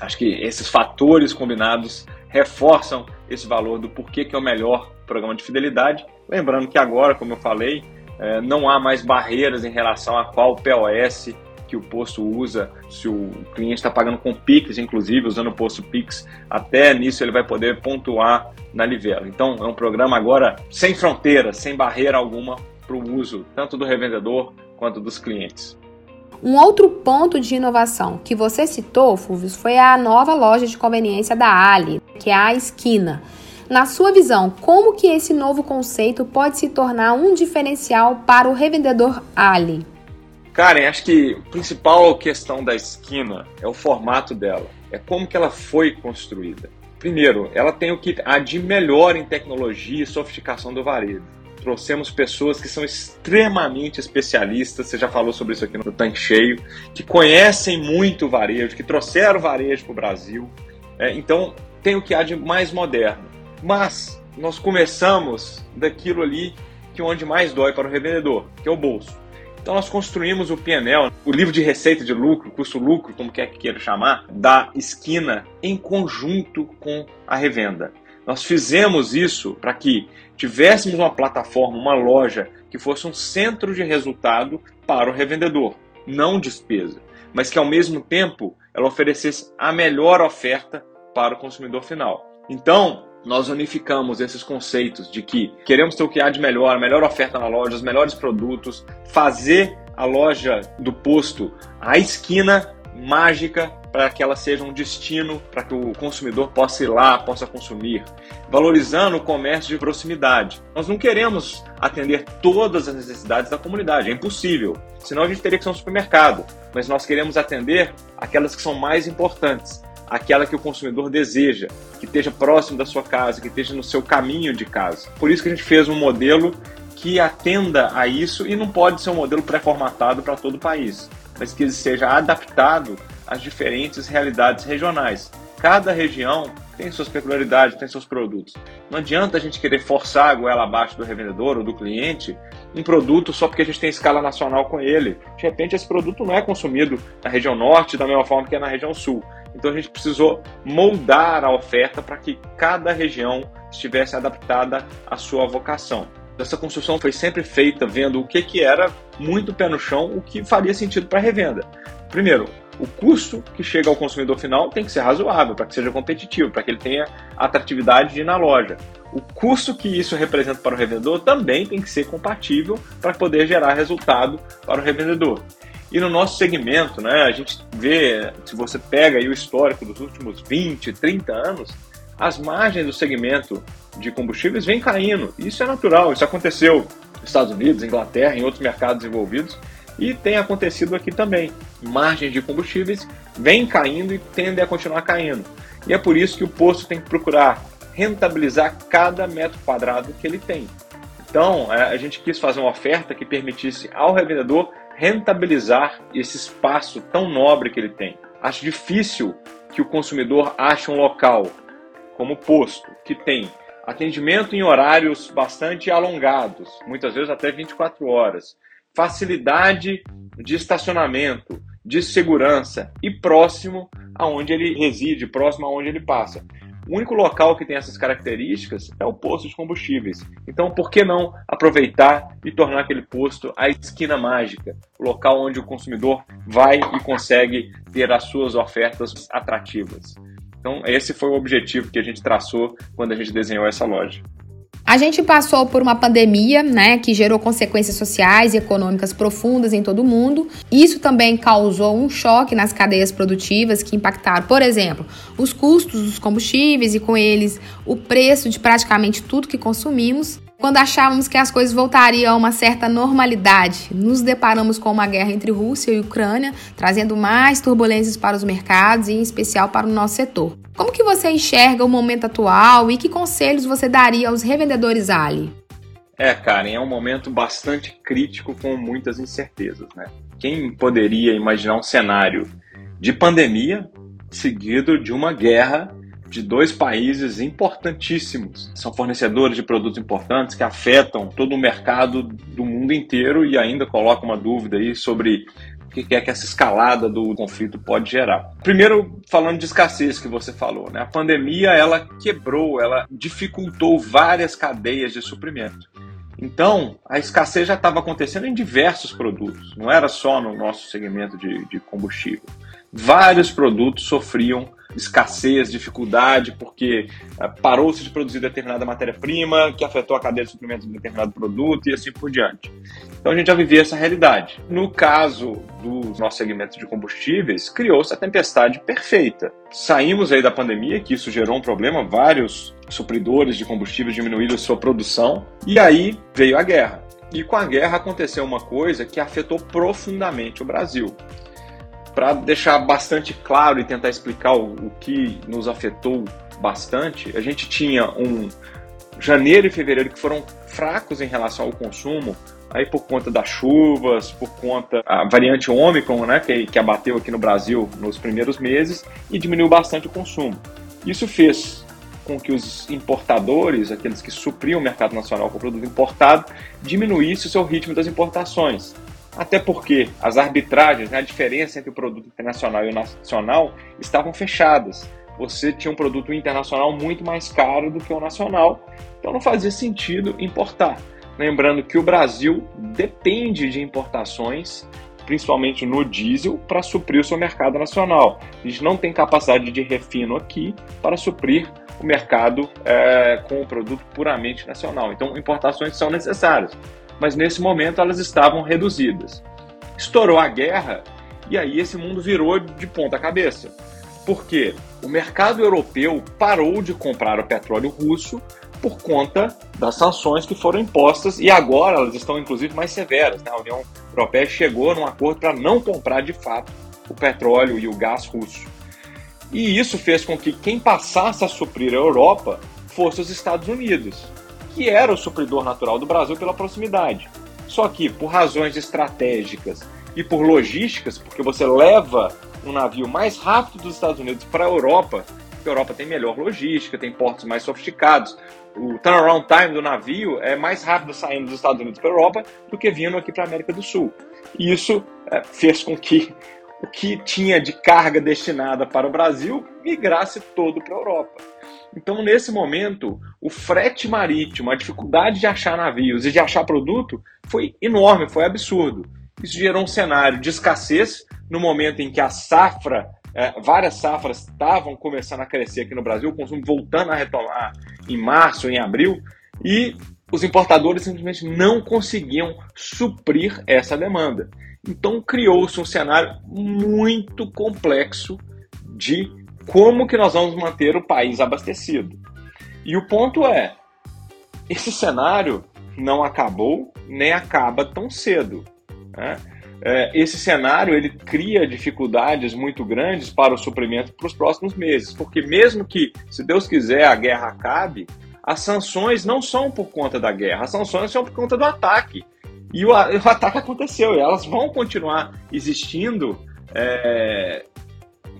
acho que esses fatores combinados reforçam esse valor do porquê que é o melhor programa de fidelidade. Lembrando que agora, como eu falei, é, não há mais barreiras em relação a qual POS que o posto usa, se o cliente está pagando com Pix, inclusive, usando o posto Pix, até nisso ele vai poder pontuar na Livelo. Então é um programa agora sem fronteira, sem barreira alguma para o uso, tanto do revendedor quanto dos clientes. Um outro ponto de inovação que você citou, Fulvio, foi a nova loja de conveniência da Ali, que é a Esquina. Na sua visão, como que esse novo conceito pode se tornar um diferencial para o revendedor Ali? Karen, acho que a principal questão da esquina é o formato dela, é como que ela foi construída. Primeiro, ela tem o que há de melhor em tecnologia e sofisticação do varejo. Trouxemos pessoas que são extremamente especialistas, você já falou sobre isso aqui no Tanque Cheio, que conhecem muito o varejo, que trouxeram o varejo para o Brasil. É, então, tem o que há de mais moderno. Mas nós começamos daquilo ali que onde mais dói para o revendedor, que é o bolso. Então nós construímos o PNL, o livro de receita de lucro, custo-lucro, como quer que queira chamar, da esquina em conjunto com a revenda. Nós fizemos isso para que tivéssemos uma plataforma, uma loja que fosse um centro de resultado para o revendedor, não despesa, mas que ao mesmo tempo ela oferecesse a melhor oferta para o consumidor final. Então, nós unificamos esses conceitos de que queremos ter o que há de melhor, a melhor oferta na loja, os melhores produtos, fazer a loja do posto a esquina mágica para que ela seja um destino para que o consumidor possa ir lá, possa consumir, valorizando o comércio de proximidade. Nós não queremos atender todas as necessidades da comunidade, é impossível, senão a gente teria que ser um supermercado, mas nós queremos atender aquelas que são mais importantes aquela que o consumidor deseja, que esteja próximo da sua casa, que esteja no seu caminho de casa. Por isso que a gente fez um modelo que atenda a isso e não pode ser um modelo pré-formatado para todo o país, mas que seja adaptado às diferentes realidades regionais. Cada região tem suas peculiaridades, tem seus produtos. Não adianta a gente querer forçar a goela abaixo do revendedor ou do cliente um produto só porque a gente tem escala nacional com ele. De repente, esse produto não é consumido na região norte da mesma forma que é na região sul. Então a gente precisou moldar a oferta para que cada região estivesse adaptada à sua vocação. Essa construção foi sempre feita vendo o que, que era muito pé no chão, o que faria sentido para revenda. Primeiro, o custo que chega ao consumidor final tem que ser razoável para que seja competitivo, para que ele tenha atratividade de ir na loja. O custo que isso representa para o revendedor também tem que ser compatível para poder gerar resultado para o revendedor. E no nosso segmento, né, a gente vê, se você pega o histórico dos últimos 20, 30 anos, as margens do segmento de combustíveis vêm caindo. Isso é natural, isso aconteceu nos Estados Unidos, Inglaterra, em outros mercados envolvidos e tem acontecido aqui também. Margens de combustíveis vêm caindo e tendem a continuar caindo. E é por isso que o posto tem que procurar rentabilizar cada metro quadrado que ele tem. Então, é, a gente quis fazer uma oferta que permitisse ao revendedor rentabilizar esse espaço tão nobre que ele tem. Acho difícil que o consumidor ache um local como posto que tem atendimento em horários bastante alongados, muitas vezes até 24 horas, facilidade de estacionamento, de segurança e próximo aonde ele reside, próximo aonde ele passa. O único local que tem essas características é o posto de combustíveis. Então, por que não aproveitar e tornar aquele posto a esquina mágica, o local onde o consumidor vai e consegue ter as suas ofertas atrativas? Então, esse foi o objetivo que a gente traçou quando a gente desenhou essa loja. A gente passou por uma pandemia, né, que gerou consequências sociais e econômicas profundas em todo o mundo. Isso também causou um choque nas cadeias produtivas que impactaram, por exemplo, os custos dos combustíveis e com eles o preço de praticamente tudo que consumimos. Quando achávamos que as coisas voltariam a uma certa normalidade, nos deparamos com uma guerra entre Rússia e Ucrânia, trazendo mais turbulências para os mercados e em especial para o nosso setor. Como que você enxerga o momento atual e que conselhos você daria aos revendedores Ali? É, Karen, é um momento bastante crítico com muitas incertezas, né? Quem poderia imaginar um cenário de pandemia seguido de uma guerra de dois países importantíssimos. São fornecedores de produtos importantes que afetam todo o mercado do mundo inteiro e ainda colocam uma dúvida aí sobre o que é que essa escalada do conflito pode gerar. Primeiro, falando de escassez que você falou, né? A pandemia ela quebrou, ela dificultou várias cadeias de suprimento. Então, a escassez já estava acontecendo em diversos produtos, não era só no nosso segmento de, de combustível. Vários produtos sofriam escassez, dificuldade, porque uh, parou-se de produzir determinada matéria-prima, que afetou a cadeia de suprimento de determinado produto e assim por diante. Então a gente já vivia essa realidade. No caso do nosso segmento de combustíveis, criou-se a tempestade perfeita. Saímos aí da pandemia, que isso gerou um problema, vários supridores de combustíveis diminuíram sua produção, e aí veio a guerra. E com a guerra aconteceu uma coisa que afetou profundamente o Brasil para deixar bastante claro e tentar explicar o, o, que nos afetou bastante, a gente tinha um janeiro e fevereiro que foram fracos em relação ao consumo, aí por conta das chuvas, por conta a variante Ômicron, né, que, que abateu aqui no Brasil nos primeiros meses e diminuiu bastante o consumo. Isso fez com que os importadores, aqueles que supriam o mercado nacional com produto importado, diminuísse o seu ritmo das importações. Até porque as arbitragens, né, a diferença entre o produto internacional e o nacional estavam fechadas. Você tinha um produto internacional muito mais caro do que o nacional, então não fazia sentido importar. Lembrando que o Brasil depende de importações, principalmente no diesel, para suprir o seu mercado nacional. A gente não tem capacidade de refino aqui para suprir o mercado é, com o produto puramente nacional. Então, importações são necessárias, mas nesse momento elas estavam reduzidas. Estourou a guerra e aí esse mundo virou de ponta cabeça. Porque o mercado europeu parou de comprar o petróleo russo por conta das sanções que foram impostas e agora elas estão inclusive mais severas. Né? A União Europeia chegou num acordo para não comprar de fato o petróleo e o gás russo. E isso fez com que quem passasse a suprir a Europa fosse os Estados Unidos, que era o supridor natural do Brasil pela proximidade. Só que, por razões estratégicas e por logísticas, porque você leva um navio mais rápido dos Estados Unidos para a Europa, porque a Europa tem melhor logística, tem portos mais sofisticados. O turnaround time do navio é mais rápido saindo dos Estados Unidos para a Europa do que vindo aqui para a América do Sul. E isso é, fez com que o que tinha de carga destinada para o Brasil migrasse todo para a Europa. Então, nesse momento, o frete marítimo, a dificuldade de achar navios e de achar produto foi enorme, foi absurdo. Isso gerou um cenário de escassez no momento em que a safra, é, várias safras estavam começando a crescer aqui no Brasil, o consumo voltando a retomar em março, em abril, e os importadores simplesmente não conseguiam suprir essa demanda. Então criou-se um cenário muito complexo de como que nós vamos manter o país abastecido. E o ponto é, esse cenário não acabou nem acaba tão cedo. Né? É, esse cenário ele cria dificuldades muito grandes para o suprimento para os próximos meses, porque mesmo que, se Deus quiser, a guerra acabe, as sanções não são por conta da guerra, as sanções são por conta do ataque. E o, <laughs> o ataque aconteceu, e elas vão continuar existindo é,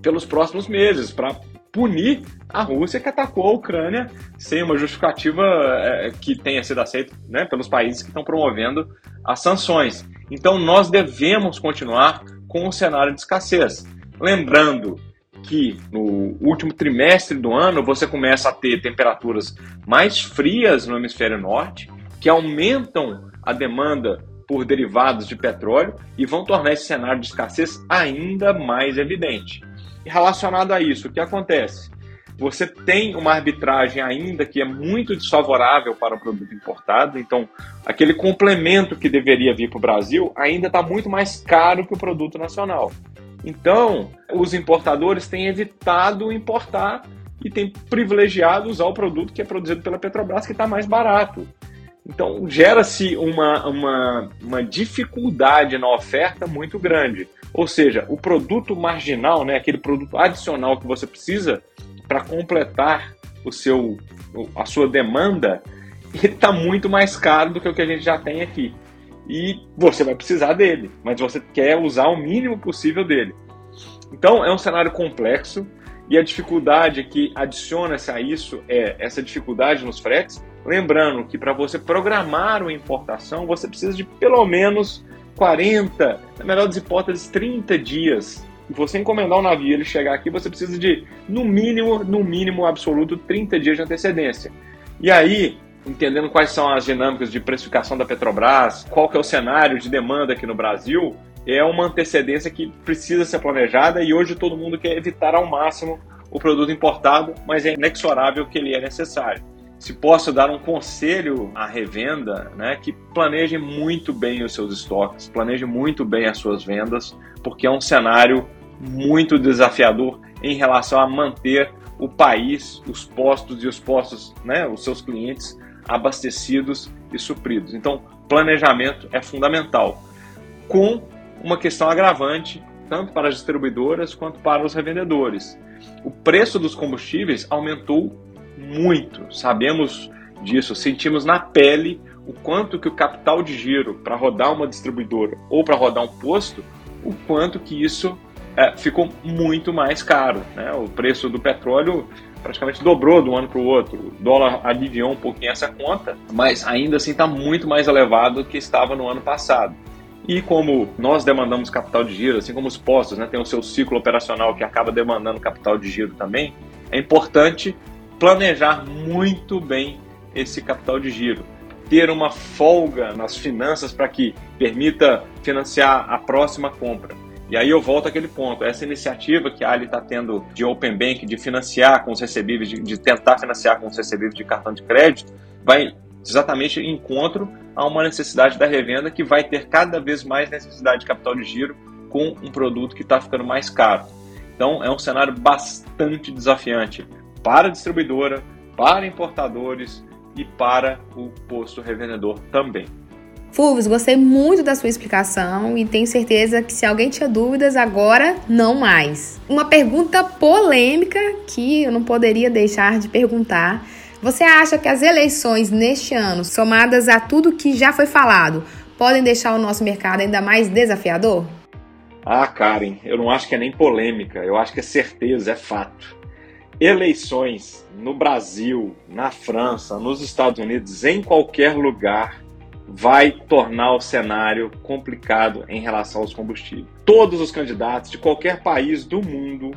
pelos próximos meses para punir a Rússia que atacou a Ucrânia sem uma justificativa é, que tenha sido aceita né, pelos países que estão promovendo as sanções. Então nós devemos continuar com o cenário de escassez. Lembrando que no último trimestre do ano você começa a ter temperaturas mais frias no hemisfério norte, que aumentam a demanda por derivados de petróleo e vão tornar esse cenário de escassez ainda mais evidente. Relacionado a isso, o que acontece? Você tem uma arbitragem ainda que é muito desfavorável para o produto importado, então aquele complemento que deveria vir para o Brasil ainda está muito mais caro que o produto nacional. Então, os importadores têm evitado importar e têm privilegiado usar o produto que é produzido pela Petrobras, que está mais barato. Então, gera-se uma, uma, uma dificuldade na oferta muito grande. Ou seja, o produto marginal, né, aquele produto adicional que você precisa para completar o seu, a sua demanda, está muito mais caro do que o que a gente já tem aqui. E você vai precisar dele, mas você quer usar o mínimo possível dele. Então, é um cenário complexo e a dificuldade que adiciona-se a isso é essa dificuldade nos fretes Lembrando que para você programar uma importação, você precisa de pelo menos 40, na melhor das hipóteses, 30 dias. E você encomendar um navio ele chegar aqui, você precisa de, no mínimo, no mínimo absoluto, 30 dias de antecedência. E aí, entendendo quais são as dinâmicas de precificação da Petrobras, qual que é o cenário de demanda aqui no Brasil, é uma antecedência que precisa ser planejada e hoje todo mundo quer evitar ao máximo o produto importado, mas é inexorável que ele é necessário se posso dar um conselho à revenda, né, que planeje muito bem os seus estoques, planeje muito bem as suas vendas, porque é um cenário muito desafiador em relação a manter o país, os postos e os postos, né, os seus clientes abastecidos e supridos. Então, planejamento é fundamental, com uma questão agravante tanto para as distribuidoras quanto para os revendedores. O preço dos combustíveis aumentou muito. Sabemos disso, sentimos na pele o quanto que o capital de giro para rodar uma distribuidora ou para rodar um posto, o quanto que isso é, ficou muito mais caro. Né? O preço do petróleo praticamente dobrou de um ano para o outro. O dólar aliviou um pouquinho essa conta, mas ainda assim está muito mais elevado do que estava no ano passado. E como nós demandamos capital de giro, assim como os postos né, tem o seu ciclo operacional que acaba demandando capital de giro também, é importante planejar muito bem esse capital de giro. Ter uma folga nas finanças para que permita financiar a próxima compra. E aí eu volto àquele ponto. Essa iniciativa que a Ali está tendo de Open Bank, de financiar com os recebíveis, de, de tentar financiar com os recebíveis de cartão de crédito, vai exatamente em encontro a uma necessidade da revenda que vai ter cada vez mais necessidade de capital de giro com um produto que está ficando mais caro. Então é um cenário bastante desafiante para a distribuidora, para importadores e para o posto revendedor também. Fulvio, gostei muito da sua explicação e tenho certeza que se alguém tinha dúvidas, agora não mais. Uma pergunta polêmica que eu não poderia deixar de perguntar você acha que as eleições neste ano, somadas a tudo que já foi falado, podem deixar o nosso mercado ainda mais desafiador? Ah, Karen, eu não acho que é nem polêmica, eu acho que é certeza, é fato. Eleições no Brasil, na França, nos Estados Unidos, em qualquer lugar, vai tornar o cenário complicado em relação aos combustíveis. Todos os candidatos de qualquer país do mundo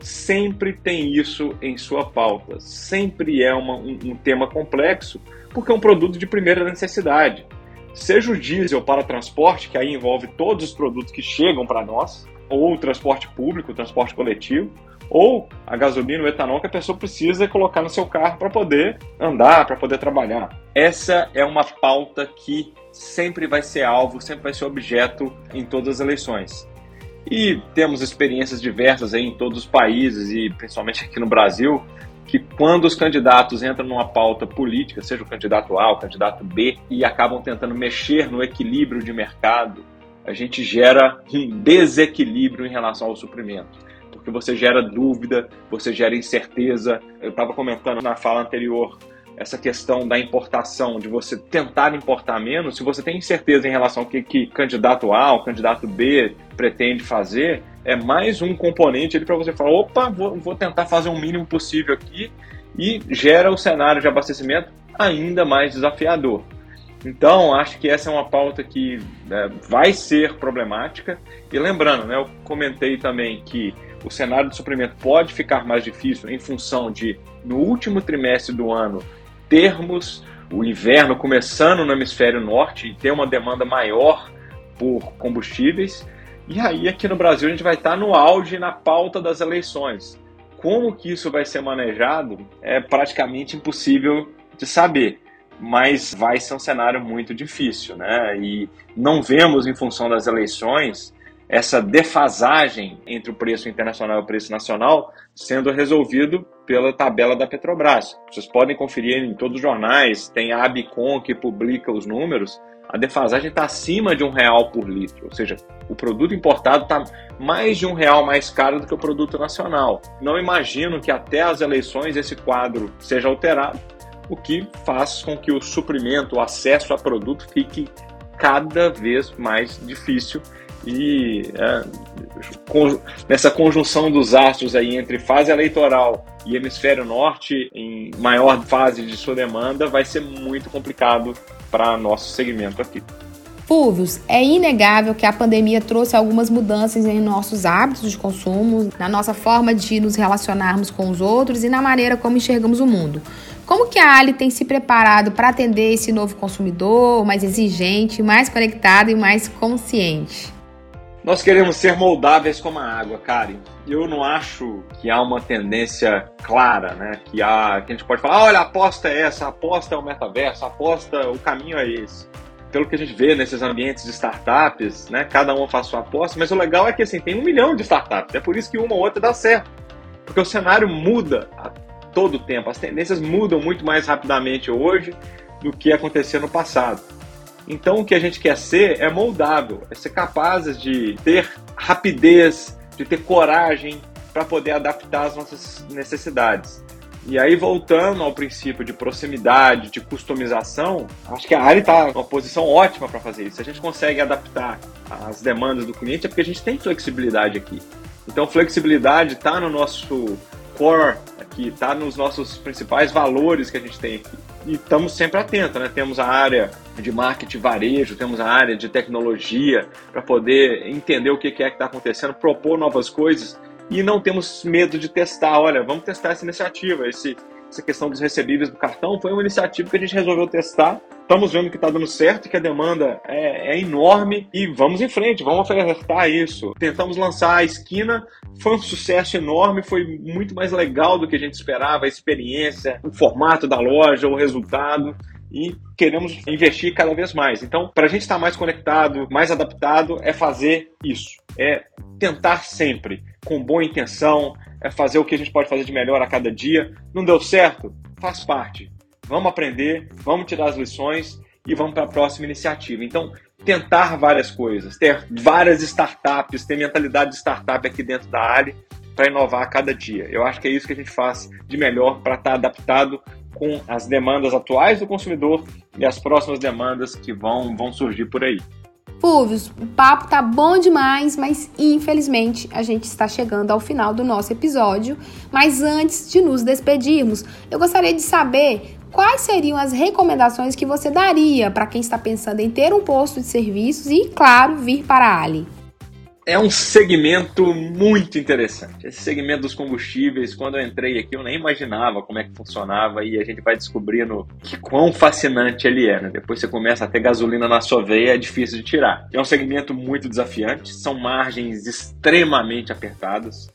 sempre tem isso em sua pauta. Sempre é uma, um, um, tema complexo, porque é um produto de primeira necessidade. Seja o diesel para transporte, que aí envolve todos os produtos que chegam para nós, ou o transporte público, o transporte coletivo, ou a gasolina, o etanol que a pessoa precisa colocar no seu carro para poder andar, para poder trabalhar. Essa é uma pauta que sempre vai ser alvo, sempre vai ser objeto em todas as eleições. E temos experiências diversas em todos os países e principalmente aqui no Brasil, que quando os candidatos entram numa pauta política, seja o candidato A, o candidato B, e acabam tentando mexer no equilíbrio de mercado, a gente gera um desequilíbrio em relação ao suprimento. Porque você gera dúvida, você gera incerteza. Eu estava comentando na fala anterior essa questão da importação, de você tentar importar menos, se você tem incerteza em relação ao que, que candidato A ou candidato B pretende fazer, é mais um componente para você falar: opa, vou, vou tentar fazer o mínimo possível aqui e gera o cenário de abastecimento ainda mais desafiador. Então, acho que essa é uma pauta que é, vai ser problemática. E lembrando, né, eu comentei também que o cenário de suprimento pode ficar mais difícil em função de, no último trimestre do ano, termos o inverno começando no hemisfério norte e ter uma demanda maior por combustíveis. E aí aqui no Brasil a gente vai estar no auge na pauta das eleições. Como que isso vai ser manejado é praticamente impossível de saber, mas vai ser um cenário muito difícil, né? E não vemos em função das eleições essa defasagem entre o preço internacional e o preço nacional sendo resolvido pela tabela da Petrobras. Vocês podem conferir em todos os jornais, tem a Abicom que publica os números, a defasagem está acima de um real por litro, ou seja, o produto importado está mais de um real mais caro do que o produto nacional. Não imagino que até as eleições esse quadro seja alterado, o que faz com que o suprimento, o acesso a produto fique cada vez mais difícil e é, nessa conjunção dos astros aí entre fase eleitoral e hemisfério norte em maior fase de sua demanda vai ser muito complicado para nosso segmento aqui. Fulvios, é inegável que a pandemia trouxe algumas mudanças em nossos hábitos de consumo, na nossa forma de nos relacionarmos com os outros e na maneira como enxergamos o mundo. Como que a Ali tem se preparado para atender esse novo consumidor, mais exigente, mais conectado e mais consciente? Nós queremos ser moldáveis como a água, Karen. Eu não acho que há uma tendência clara, né? Que, há, que a gente pode falar, olha, a aposta é essa, a aposta é o metaverso, a aposta, o caminho é esse. Pelo que a gente vê nesses ambientes de startups, né? Cada uma faz sua aposta, mas o legal é que assim, tem um milhão de startups. É por isso que uma ou outra dá certo. Porque o cenário muda a todo tempo. As tendências mudam muito mais rapidamente hoje do que acontecia no passado. Então o que a gente quer ser é moldável, é ser capazes de ter rapidez, de ter coragem para poder adaptar as nossas necessidades. E aí, voltando ao princípio de proximidade, de customização, acho que a área está numa posição ótima para fazer isso. Se a gente consegue adaptar as demandas do cliente, é porque a gente tem flexibilidade aqui. Então, flexibilidade está no nosso core aqui, está nos nossos principais valores que a gente tem aqui. E estamos sempre atentos, né? Temos a área de marketing varejo, temos a área de tecnologia para poder entender o que é que está acontecendo, propor novas coisas e não temos medo de testar. Olha, vamos testar essa iniciativa, esse, essa questão dos recebíveis do cartão foi uma iniciativa que a gente resolveu testar. Estamos vendo que está dando certo, que a demanda é, é, enorme e vamos em frente, vamos ofertar isso. Tentamos lançar a esquina, foi um sucesso enorme, foi muito mais legal do que a gente esperava, a experiência, o formato da loja, o resultado e queremos investir cada vez mais. Então, para a gente estar mais conectado, mais adaptado, é fazer isso. É tentar sempre, com boa intenção, é fazer o que a gente pode fazer de melhor a cada dia. Não deu certo? Faz parte. Vamos aprender, vamos tirar as lições e vamos para a próxima iniciativa. Então, tentar várias coisas, ter várias startups, ter mentalidade de startup aqui dentro da área para inovar a cada dia. Eu acho que é isso que a gente faz de melhor para estar adaptado com as demandas atuais do consumidor e as próximas demandas que vão, vão surgir por aí. Fúvios, o papo tá bom demais, mas infelizmente a gente está chegando ao final do nosso episódio. Mas antes de nos despedirmos, eu gostaria de saber quais seriam as recomendações que você daria para quem está pensando em ter um posto de serviços e, claro, vir para a Ali é um segmento muito interessante. Esse segmento dos combustíveis, quando eu entrei aqui, eu nem imaginava como é que funcionava e a gente vai descobrindo que quão fascinante ele é. Né? Depois você começa a ter gasolina na sua veia, é difícil de tirar. É um segmento muito desafiante, são margens extremamente apertadas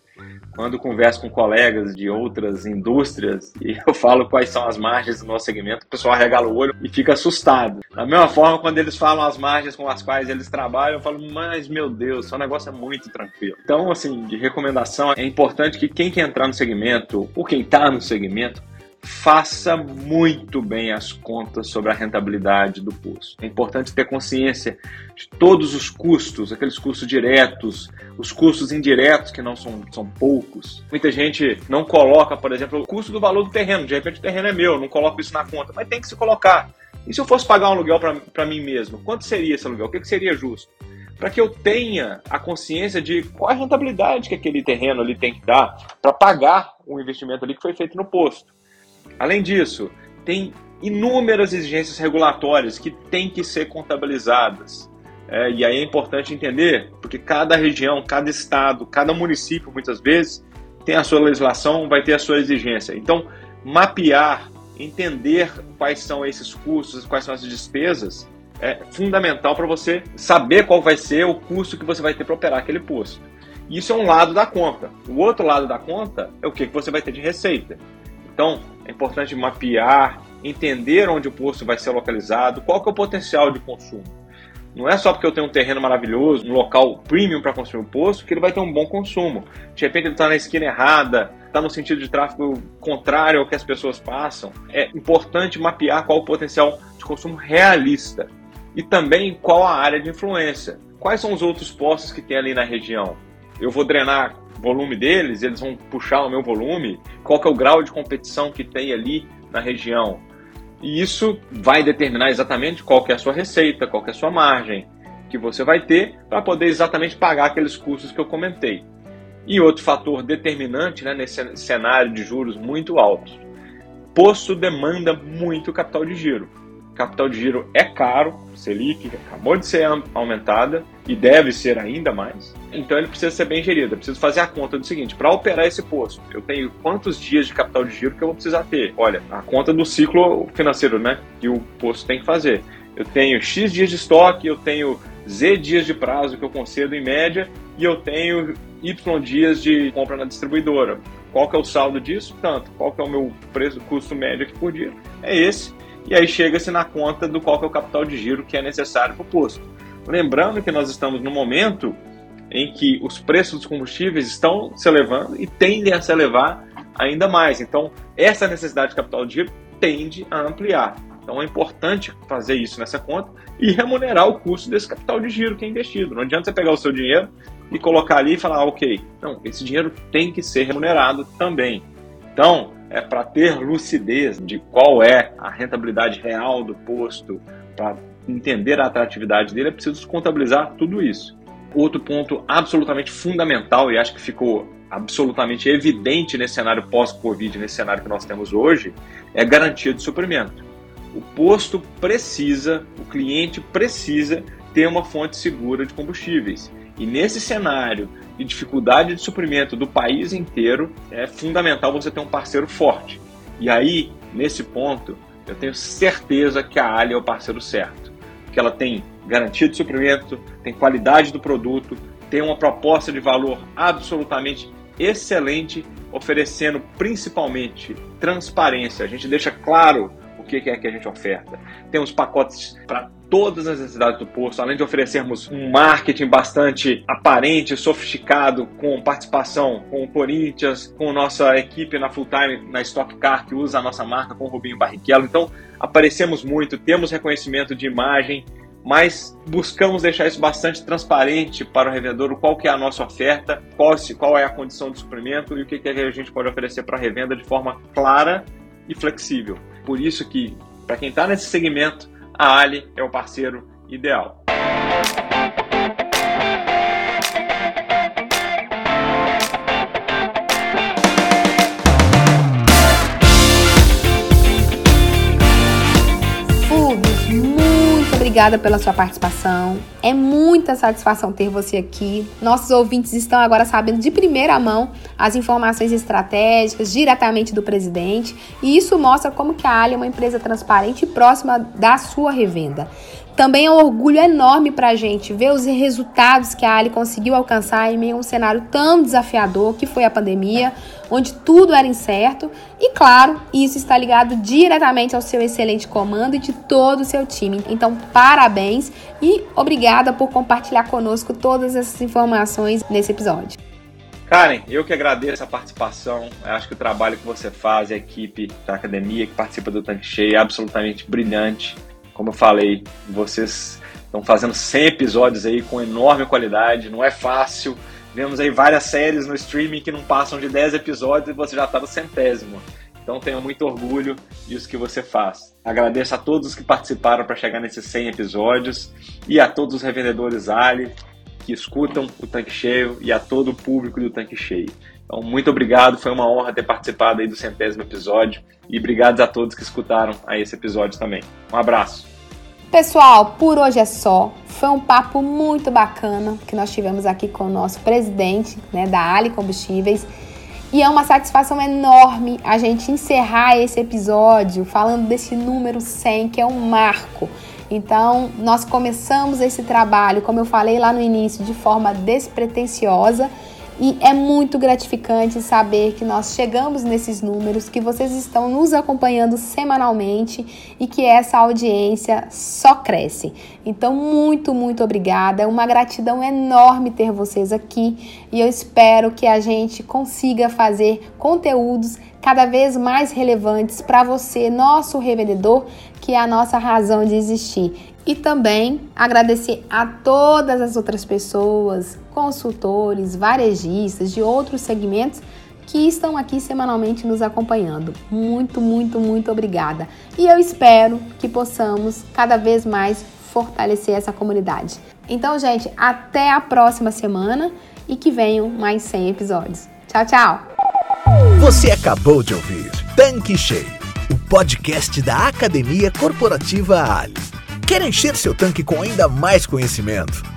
quando converso com colegas de outras indústrias <laughs> e eu falo quais são as margens do nosso segmento, o pessoal regala o olho e fica assustado. Da mesma forma, quando eles falam as margens com as quais eles trabalham, eu falo, mas meu Deus, o negócio é muito tranquilo. Então, assim, de recomendação, é importante que quem quer entrar no segmento, ou quem está no segmento, faça muito bem as contas sobre a rentabilidade do posto. É importante ter consciência de todos os custos, aqueles custos diretos, os custos indiretos, que não são, são poucos. Muita gente não coloca, por exemplo, o custo do valor do terreno. De repente o terreno é meu, não coloco isso na conta, mas tem que se colocar. E se eu fosse pagar um aluguel para mim mesmo, quanto seria esse aluguel? O que, que seria justo? Para que eu tenha a consciência de qual é a rentabilidade que aquele terreno ali tem que dar para pagar o investimento ali que foi feito no posto. Além disso, tem inúmeras exigências regulatórias que têm que ser contabilizadas. É, e aí é importante entender, porque cada região, cada estado, cada município, muitas vezes, tem a sua legislação, vai ter a sua exigência. Então, mapear, entender quais são esses custos, quais são essas despesas, é fundamental para você saber qual vai ser o custo que você vai ter para operar aquele posto. Isso é um lado da conta. O outro lado da conta é o que você vai ter de receita. Então, é importante mapear, entender onde o posto vai ser localizado, qual que é o potencial de consumo. Não é só porque eu tenho um terreno maravilhoso, um local premium para construir um posto, que ele vai ter um bom consumo. De repente ele está na esquina errada, está no sentido de tráfego contrário ao que as pessoas passam. É importante mapear qual o potencial de consumo realista e também qual a área de influência. Quais são os outros postos que tem ali na região? Eu vou drenar volume deles, eles vão puxar o meu volume, qual que é o grau de competição que tem ali na região. E isso vai determinar exatamente qual que é a sua receita, qual que é a sua margem que você vai ter para poder exatamente pagar aqueles custos que eu comentei. E outro fator determinante né, nesse cenário de juros muito altos, posto demanda muito capital de giro capital de giro é caro, Selic acabou de ser aumentada e deve ser ainda mais. Então ele precisa ser bem gerido. Eu preciso fazer a conta do seguinte: para operar esse posto, eu tenho quantos dias de capital de giro que eu vou precisar ter? Olha, a conta do ciclo financeiro, né? Que o posto tem que fazer. Eu tenho X dias de estoque, eu tenho Z dias de prazo que eu concedo em média e eu tenho Y dias de compra na distribuidora. Qual que é o saldo disso? Tanto. Qual que é o meu preço, custo médio aqui por dia? É esse e aí chega-se na conta do qual é o capital de giro que é necessário para o posto. Lembrando que nós estamos no momento em que os preços dos combustíveis estão se elevando e tendem a se elevar ainda mais. Então, essa necessidade de capital de giro tende a ampliar. Então, é importante fazer isso nessa conta e remunerar o custo desse capital de giro que é investido. Não adianta você pegar o seu dinheiro e colocar ali e falar, ah, ok, não, esse dinheiro tem que ser remunerado também. Então, é para ter lucidez de qual é a rentabilidade real do posto, para entender a atratividade dele, é preciso contabilizar tudo isso. Outro ponto absolutamente fundamental, e acho que ficou absolutamente evidente nesse cenário pós-Covid, nesse cenário que nós temos hoje, é garantia de suprimento. O posto precisa, o cliente precisa ter uma fonte segura de combustíveis. E nesse cenário de dificuldade de suprimento do país inteiro, é fundamental você ter um parceiro forte. E aí, nesse ponto, eu tenho certeza que a Ali é o parceiro certo. Que ela tem garantia de suprimento, tem qualidade do produto, tem uma proposta de valor absolutamente excelente, oferecendo principalmente transparência. A gente deixa claro o que é que a gente oferta. Temos pacotes para todas as necessidades do posto, além de oferecermos um marketing bastante aparente, sofisticado, com participação com o Corinthians, com nossa equipe na full time, na Stock Car, que usa a nossa marca com o Rubinho Barrichello. Então, aparecemos muito, temos reconhecimento de imagem, mas buscamos deixar isso bastante transparente para o revendedor, qual que é a nossa oferta, qual, qual é a condição de suprimento e o que, que a gente pode oferecer para a revenda de forma clara e flexível. Por isso que, para quem está nesse segmento, a Ali é o parceiro ideal. Obrigada pela sua participação. É muita satisfação ter você aqui. Nossos ouvintes estão agora sabendo de primeira mão as informações estratégicas diretamente do presidente, e isso mostra como que a Ali é uma empresa transparente e próxima da sua revenda. Também é um orgulho enorme para a gente ver os resultados que a Ali conseguiu alcançar em meio a um cenário tão desafiador que foi a pandemia, onde tudo era incerto. E claro, isso está ligado diretamente ao seu excelente comando e de todo o seu time. Então, parabéns e obrigada por compartilhar conosco todas essas informações nesse episódio. Karen, eu que agradeço a participação. Eu acho que o trabalho que você faz, a equipe da academia que participa do Tanque Cheio é absolutamente brilhante. Como eu falei, vocês estão fazendo 100 episódios aí com enorme qualidade, não é fácil. Vemos aí várias séries no streaming que não passam de 10 episódios e você já está no centésimo. Então tenho muito orgulho disso que você faz. Agradeço a todos que participaram para chegar nesses 100 episódios e a todos os revendedores Ali que escutam o Tanque Cheio e a todo o público do Tanque Cheio. Então, muito obrigado, foi uma honra ter participado aí do centésimo episódio e obrigado a todos que escutaram a esse episódio também. Um abraço. Pessoal, por hoje é só. Foi um papo muito bacana que nós tivemos aqui com o nosso presidente né, da Ali Combustíveis. E é uma satisfação enorme a gente encerrar esse episódio falando desse número 100, que é um marco. Então, nós começamos esse trabalho, como eu falei lá no início, de forma despretensiosa e é muito gratificante saber que nós chegamos nesses números, que vocês estão nos acompanhando semanalmente e que essa audiência só cresce. Então, muito, muito obrigada. É uma gratidão enorme ter vocês aqui e eu espero que a gente consiga fazer conteúdos cada vez mais relevantes para você, nosso revendedor, que é a nossa razão de existir. E também agradecer a todas as outras pessoas, consultores, varejistas de outros segmentos que estão aqui semanalmente nos acompanhando. Muito, muito, muito obrigada. E eu espero que possamos cada vez mais fortalecer essa comunidade. Então, gente, até a próxima semana e que venham mais 100 episódios. Tchau, tchau! Você acabou de ouvir Tanque Cheio, o podcast da Academia Corporativa Ali. Quer encher seu tanque com ainda mais conhecimento?